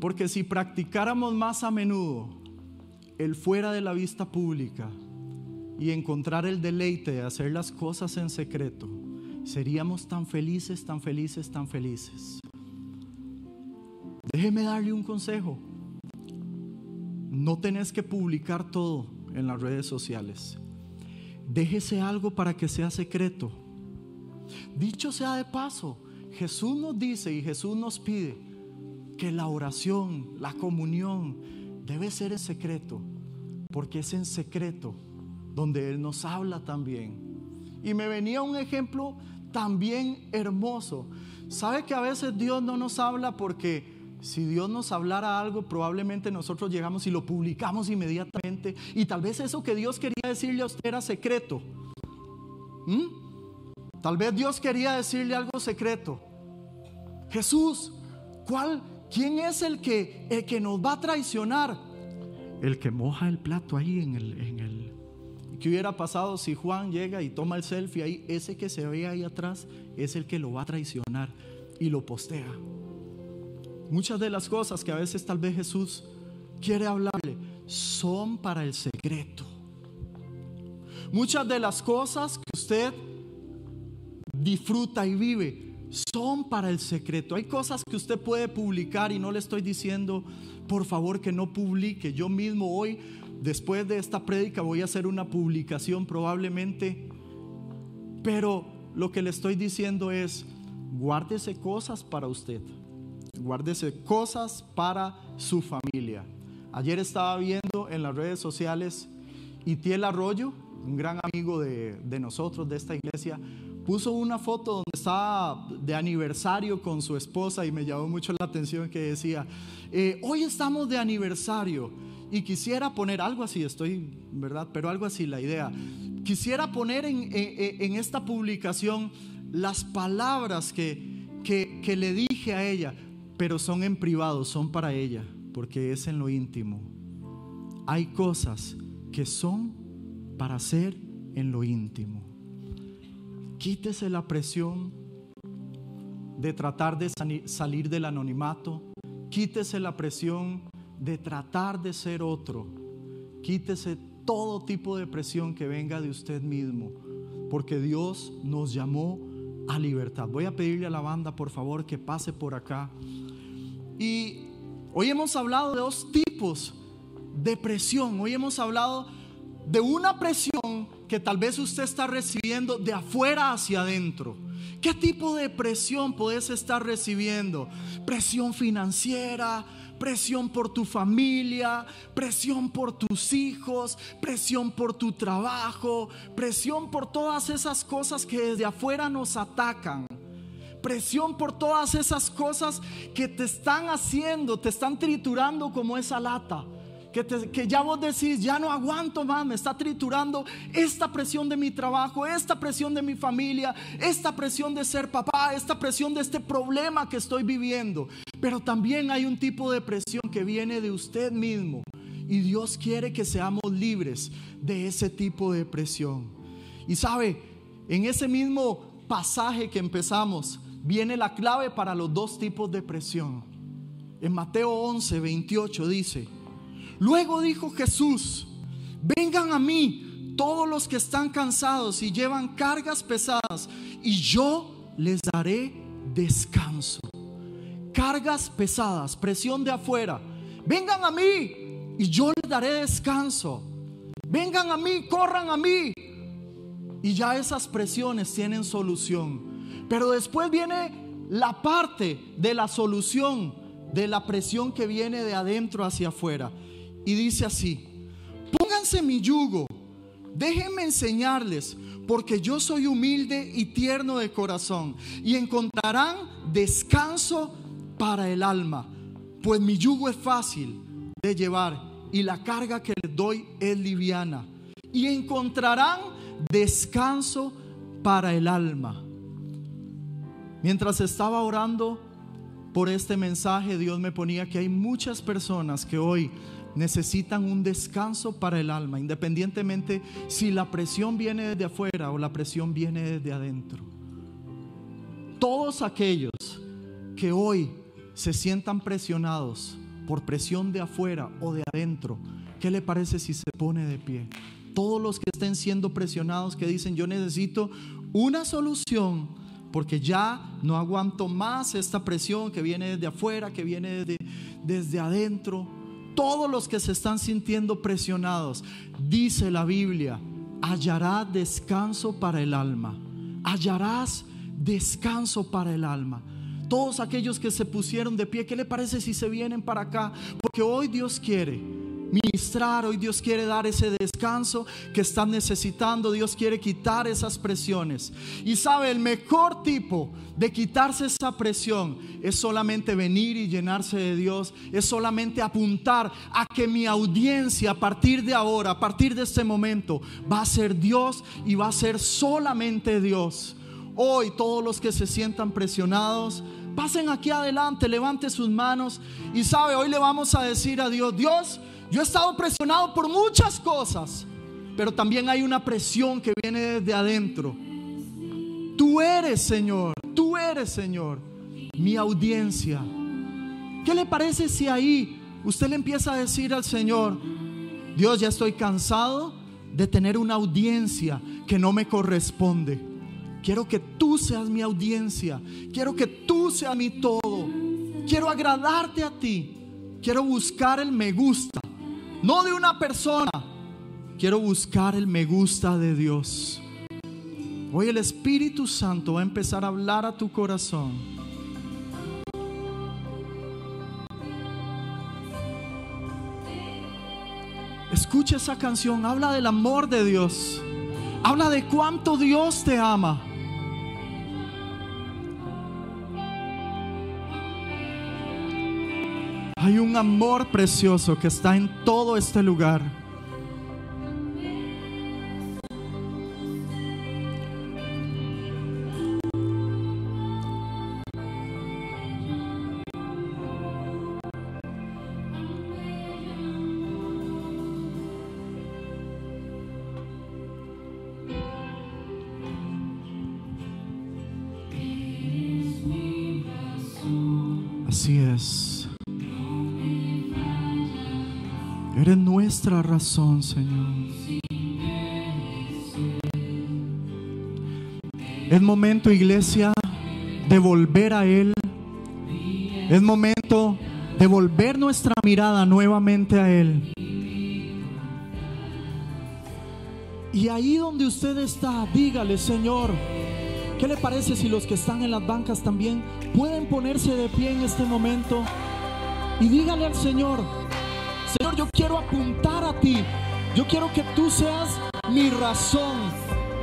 Speaker 1: Porque si practicáramos más a menudo el fuera de la vista pública, y encontrar el deleite de hacer las cosas en secreto, seríamos tan felices, tan felices, tan felices. Déjeme darle un consejo. No tenés que publicar todo en las redes sociales. Déjese algo para que sea secreto. Dicho sea de paso, Jesús nos dice y Jesús nos pide que la oración, la comunión, debe ser en secreto, porque es en secreto donde Él nos habla también. Y me venía un ejemplo también hermoso. ¿Sabe que a veces Dios no nos habla porque si Dios nos hablara algo, probablemente nosotros llegamos y lo publicamos inmediatamente. Y tal vez eso que Dios quería decirle a usted era secreto. ¿Mm? Tal vez Dios quería decirle algo secreto. Jesús, ¿cuál, ¿quién es el que, el que nos va a traicionar? El que moja el plato ahí en el, en el ¿Qué hubiera pasado si Juan llega y toma el selfie ahí? Ese que se ve ahí atrás es el que lo va a traicionar y lo postea. Muchas de las cosas que a veces tal vez Jesús quiere hablarle son para el secreto. Muchas de las cosas que usted disfruta y vive son para el secreto. Hay cosas que usted puede publicar y no le estoy diciendo, por favor, que no publique. Yo mismo hoy Después de esta prédica voy a hacer una publicación probablemente, pero lo que le estoy diciendo es, guárdese cosas para usted, guárdese cosas para su familia. Ayer estaba viendo en las redes sociales Itiel Arroyo, un gran amigo de, nosotros, de esta iglesia, puso una foto donde estaba de aniversario con su esposa y me llamó mucho la atención que decía, eh, hoy estamos de aniversario y quisiera poner algo así, estoy, ¿verdad? Pero algo así la idea. Quisiera poner en, esta publicación las palabras que, que, que le dije a ella, pero son en privado, son para ella, porque es en lo íntimo. Hay cosas que son para hacer en lo íntimo. Quítese la presión de tratar de salir del anonimato. Quítese la presión de tratar de ser otro. Quítese todo tipo de presión que venga de usted mismo, porque Dios nos llamó a libertad. Voy a pedirle a la banda, por favor, que pase por acá. Y hoy hemos hablado de dos tipos de presión. Hoy hemos hablado de una presión que tal vez usted está recibiendo de afuera hacia adentro. ¿Qué tipo de presión puedes estar recibiendo? Presión financiera, presión por tu familia, presión por tus hijos, presión por tu trabajo, presión por todas esas cosas que desde afuera nos atacan. Presión por todas esas cosas que te están haciendo, te están triturando como esa lata. Que, ya vos decís, ya no aguanto más, me está triturando esta presión de mi trabajo, esta presión de mi familia, esta presión de ser papá, esta presión de este problema que estoy viviendo. Pero también hay un tipo de presión que viene de usted mismo. Y Dios quiere que seamos libres de ese tipo de presión. Y sabe, en ese mismo pasaje que empezamos viene la clave para los dos tipos de presión. En Mateo 11, 28 dice, luego dijo Jesús, vengan a mí todos los que están cansados y llevan cargas pesadas, y yo les daré descanso. Cargas pesadas, presión de afuera. Vengan a mí y yo les daré descanso. Vengan a mí, corran a mí. Y ya esas presiones tienen solución. Pero después viene la parte de la solución de la presión que viene de adentro hacia afuera. Y dice así, pónganse mi yugo, déjenme enseñarles, porque yo soy humilde y tierno de corazón, y encontrarán descanso para el alma, pues mi yugo es fácil de llevar y la carga que les doy es liviana, y encontrarán descanso para el alma. Mientras estaba orando por este mensaje, Dios me ponía que hay muchas personas que hoy necesitan un descanso para el alma, independientemente si la presión viene desde afuera o la presión viene desde adentro. Todos aquellos que hoy se sientan presionados por presión de afuera o de adentro, ¿qué le parece si se pone de pie? Todos los que estén siendo presionados, que dicen yo necesito una solución porque ya no aguanto más esta presión que viene desde afuera, que viene desde, desde adentro. Todos los que se están sintiendo presionados, dice la Biblia, hallará descanso para el alma. Hallarás descanso para el alma. Todos aquellos que se pusieron de pie, ¿qué le parece si se vienen para acá? Porque hoy Dios quiere ministrar, hoy Dios quiere dar ese descanso que están necesitando, Dios quiere quitar esas presiones. Y sabe, el mejor tipo de quitarse esa presión es solamente venir y llenarse de Dios, es solamente apuntar a que mi audiencia a partir de ahora, a partir de este momento, va a ser Dios y va a ser solamente Dios. Hoy todos los que se sientan presionados, pasen aquí adelante, levante sus manos y sabe, hoy le vamos a decir a Dios, Dios, yo he estado presionado por muchas cosas, pero también hay una presión que viene desde adentro. Tú eres, Señor, tú eres, Señor, mi audiencia. ¿Qué le parece si ahí usted le empieza a decir al Señor, Dios, ya estoy cansado de tener una audiencia que no me corresponde? Quiero que tú seas mi audiencia. Quiero que tú seas mi todo. Quiero agradarte a ti. Quiero buscar el me gusta no de una persona. Quiero buscar el me gusta de Dios. Hoy el Espíritu Santo va a empezar a hablar a tu corazón. Escucha esa canción, habla del amor de Dios. Habla de cuánto Dios te ama. Hay un amor precioso que está en todo este lugar. Señor. Es momento, iglesia, de volver a Él. Es momento de volver nuestra mirada nuevamente a Él. Y ahí donde usted está, dígale, Señor, ¿qué le parece si los que están en las bancas también pueden ponerse de pie en este momento? Y dígale al Señor, apuntar a ti. Yo quiero que tú seas mi razón.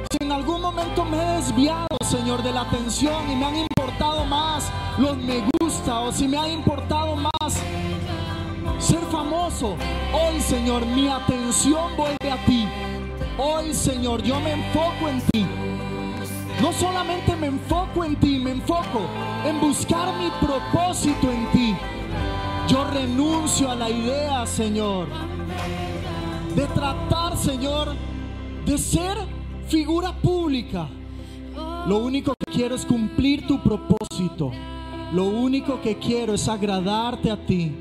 Speaker 1: Si en algún momento me he desviado, Señor, de la atención y me han importado más los me gusta o si me ha importado más ser famoso, hoy, Señor, mi atención vuelve a ti. Hoy, Señor, yo me enfoco en ti. No solamente me enfoco en ti, me enfoco en buscar mi propósito en ti. Yo renuncio a la idea, Señor, de tratar, Señor, de ser figura pública. Lo único que quiero es cumplir tu propósito. Lo único que quiero es agradarte a ti.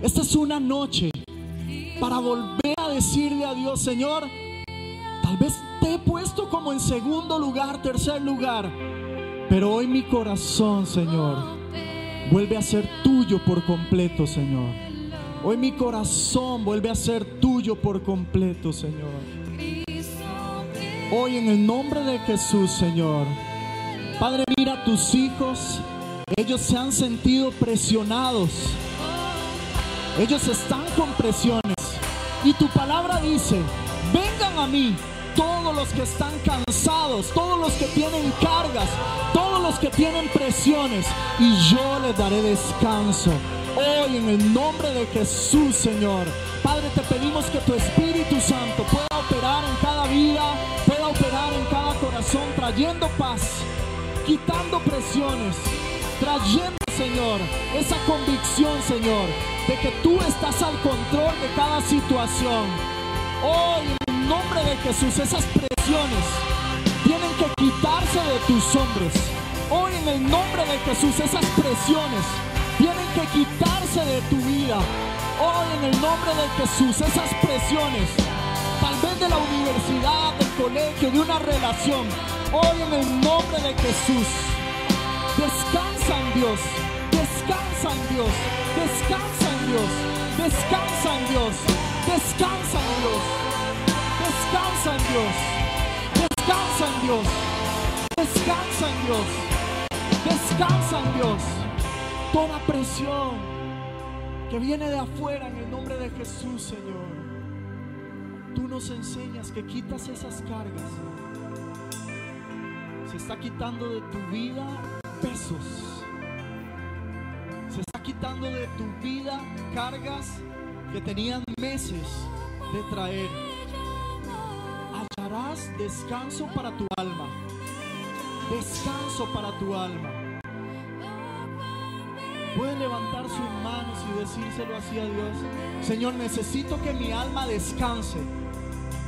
Speaker 1: Esta es una noche para volver a decirle a Dios, Señor, tal vez te he puesto como en segundo lugar, tercer lugar, pero hoy mi corazón, Señor, vuelve a ser tuyo por completo, Señor. Hoy mi corazón vuelve a ser tuyo por completo, Señor. Hoy en el nombre de Jesús, Señor. Padre, mira a tus hijos. Ellos se han sentido presionados. Ellos están con presiones. Y tu palabra dice, vengan a mí todos los que están cansados, todos los que tienen cargas, todos los que tienen presiones, y yo les daré descanso. Hoy en el nombre de Jesús, Señor. Padre, te pedimos que tu Espíritu Santo pueda operar en cada vida, pueda operar en cada corazón, trayendo paz, quitando presiones, trayendo, Señor, esa convicción, Señor, de que tú estás al control de cada situación. Hoy, nombre de Jesús, esas presiones tienen que quitarse de tus hombros. Hoy, en el nombre de Jesús, esas presiones tienen que quitarse de tu vida. Hoy, en el nombre de Jesús, esas presiones tal vez de la universidad, del colegio, de una relación. Hoy en el nombre de Jesús, descansa Dios, descansa en Dios, descansa en Dios, descansa en Dios, descansa en Dios, descansa en Dios, descansa en Dios, descansa en Dios, descansa en Dios. Toda presión que viene de afuera en el nombre de Jesús, Señor tú nos enseñas que quitas esas cargas. Se está quitando de tu vida pesos. Se está quitando de tu vida cargas que tenían meses de traer. Descanso para tu alma. Descanso para tu alma. Puede levantar sus manos y decírselo así a Dios. Señor, necesito que mi alma descanse.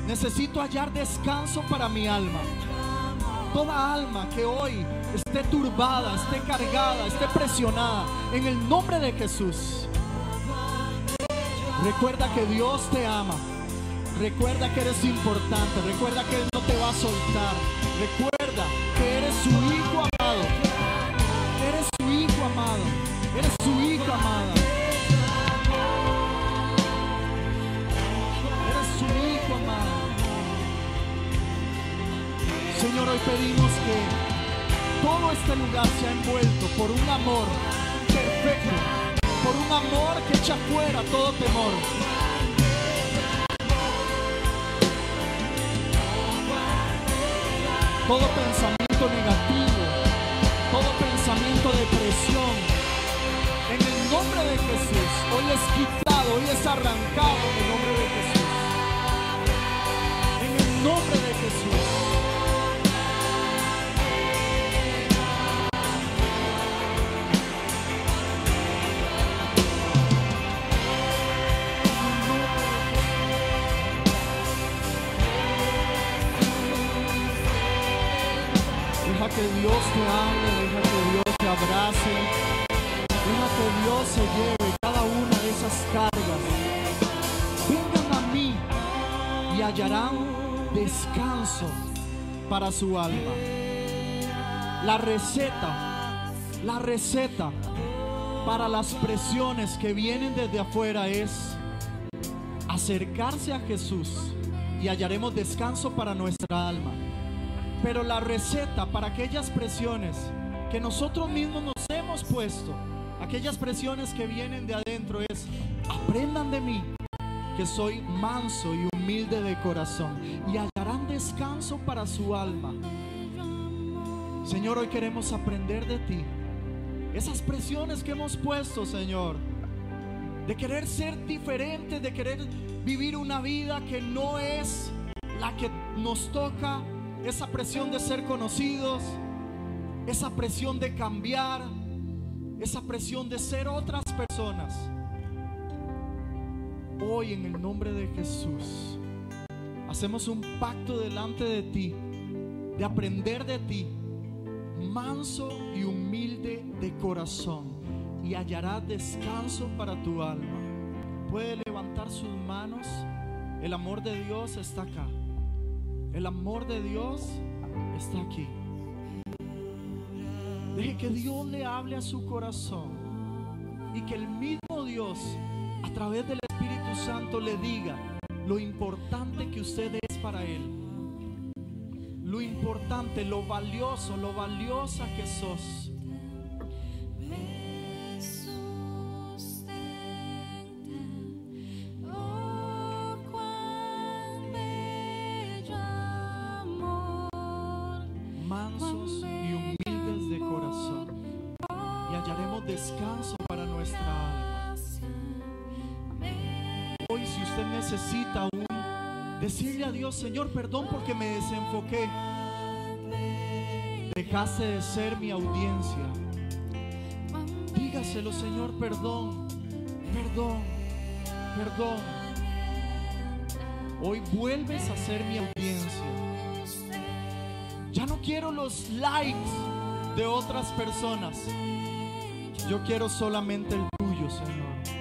Speaker 1: Necesito hallar descanso para mi alma. Toda alma que hoy esté turbada, esté cargada, esté presionada, en el nombre de Jesús. Recuerda que Dios te ama. Recuerda que eres importante. Recuerda que Él no te va a soltar. Recuerda que eres su hijo amado. Eres su hijo amado. Eres su hijo amada. Señor, hoy pedimos que todo este lugar sea envuelto por un amor perfecto, por un amor que echa fuera todo temor. Todo pensamiento negativo, todo pensamiento de presión, en el nombre de Jesús, hoy es quitado, hoy es arrancado en el nombre de Jesús. En el nombre de Jesús. Para su alma. La receta, la receta para las presiones que vienen desde afuera es acercarse a Jesús y hallaremos descanso para nuestra alma. Pero la receta para aquellas presiones que nosotros mismos nos hemos puesto, aquellas presiones que vienen de adentro es, aprendan de mí, que soy manso y humilde de corazón, y descanso para su alma. Señor, hoy queremos aprender de ti. Esas presiones que hemos puesto, Señor, de querer ser diferentes, de querer vivir una vida que no es la que nos toca esa presión de ser conocidos, esa presión de cambiar, esa presión de ser otras personas. Hoy en el nombre de Jesús hacemos un pacto delante de ti, de aprender de ti manso y humilde de corazón, y hallarás descanso para tu alma. Puede levantar sus manos. El amor de Dios está acá. El amor de Dios está aquí. Deje que Dios le hable a su corazón y que el mismo Dios, a través del Espíritu Santo, le diga lo importante que usted es para Él. Lo importante, lo valioso, lo valiosa que sos. Señor, perdón porque me desenfoqué, dejaste de ser mi audiencia. Dígaselo, Señor, perdón, perdón, perdón. Hoy vuelves a ser mi audiencia. Ya no quiero los likes de otras personas. Yo quiero solamente el tuyo, Señor.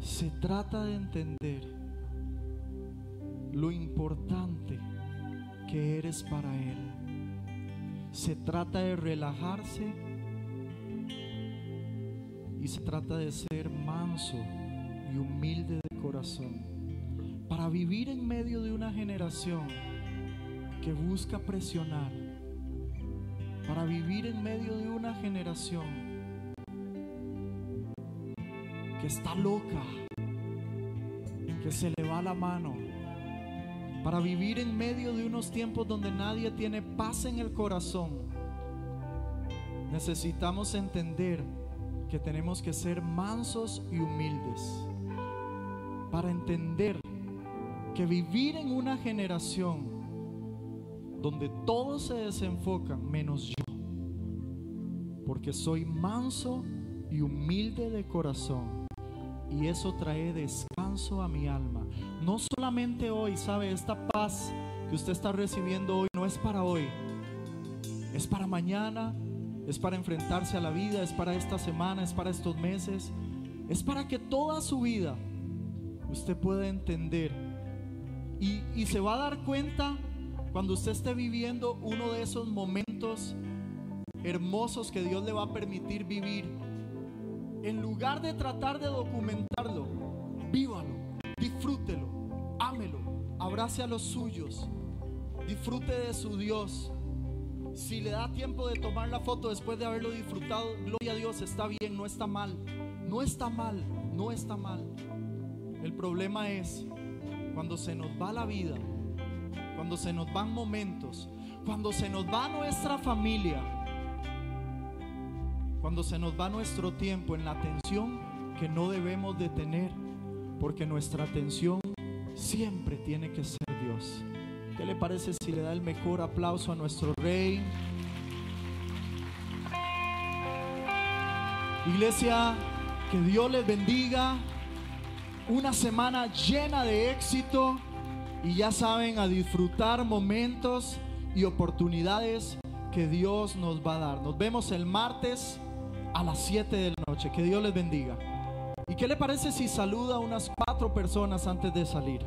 Speaker 1: Se trata de entender lo importante que eres para Él. Se trata de relajarse y se trata de ser manso y humilde de corazón para vivir en medio de una generación que busca presionar, para vivir en medio de una generación que está loca, que se le va la mano, para vivir en medio de unos tiempos donde nadie tiene paz en el corazón. Necesitamos entender que tenemos que ser mansos y humildes para entender que vivir en una generación donde todos se desenfocan menos yo, porque soy manso y humilde de corazón, y eso trae descanso a mi alma. No solamente hoy, sabe, esta paz que usted está recibiendo hoy no es para hoy, es para mañana, es para enfrentarse a la vida, es para esta semana, es para estos meses, es para que toda su vida usted pueda entender y, y se va a dar cuenta cuando usted esté viviendo uno de esos momentos hermosos que Dios le va a permitir vivir. En lugar de tratar de documentarlo, vívalo, disfrútelo, ámelo, abrace a los suyos, disfrute de su Dios. Si le da tiempo de tomar la foto después de haberlo disfrutado, gloria a Dios, está bien, no está mal, no está mal, no está mal. El problema es cuando se nos va la vida, cuando se nos van momentos, cuando se nos va nuestra familia, cuando se nos va nuestro tiempo en la atención que no debemos de tener, porque nuestra atención siempre tiene que ser Dios. ¿Qué le parece si le da el mejor aplauso a nuestro rey? Iglesia, que Dios les bendiga. Una semana llena de éxito y ya saben a disfrutar momentos y oportunidades que Dios nos va a dar. Nos vemos el martes a las 7 de la noche. Que Dios les bendiga. ¿Y qué le parece si saluda a unas cuatro personas antes de salir?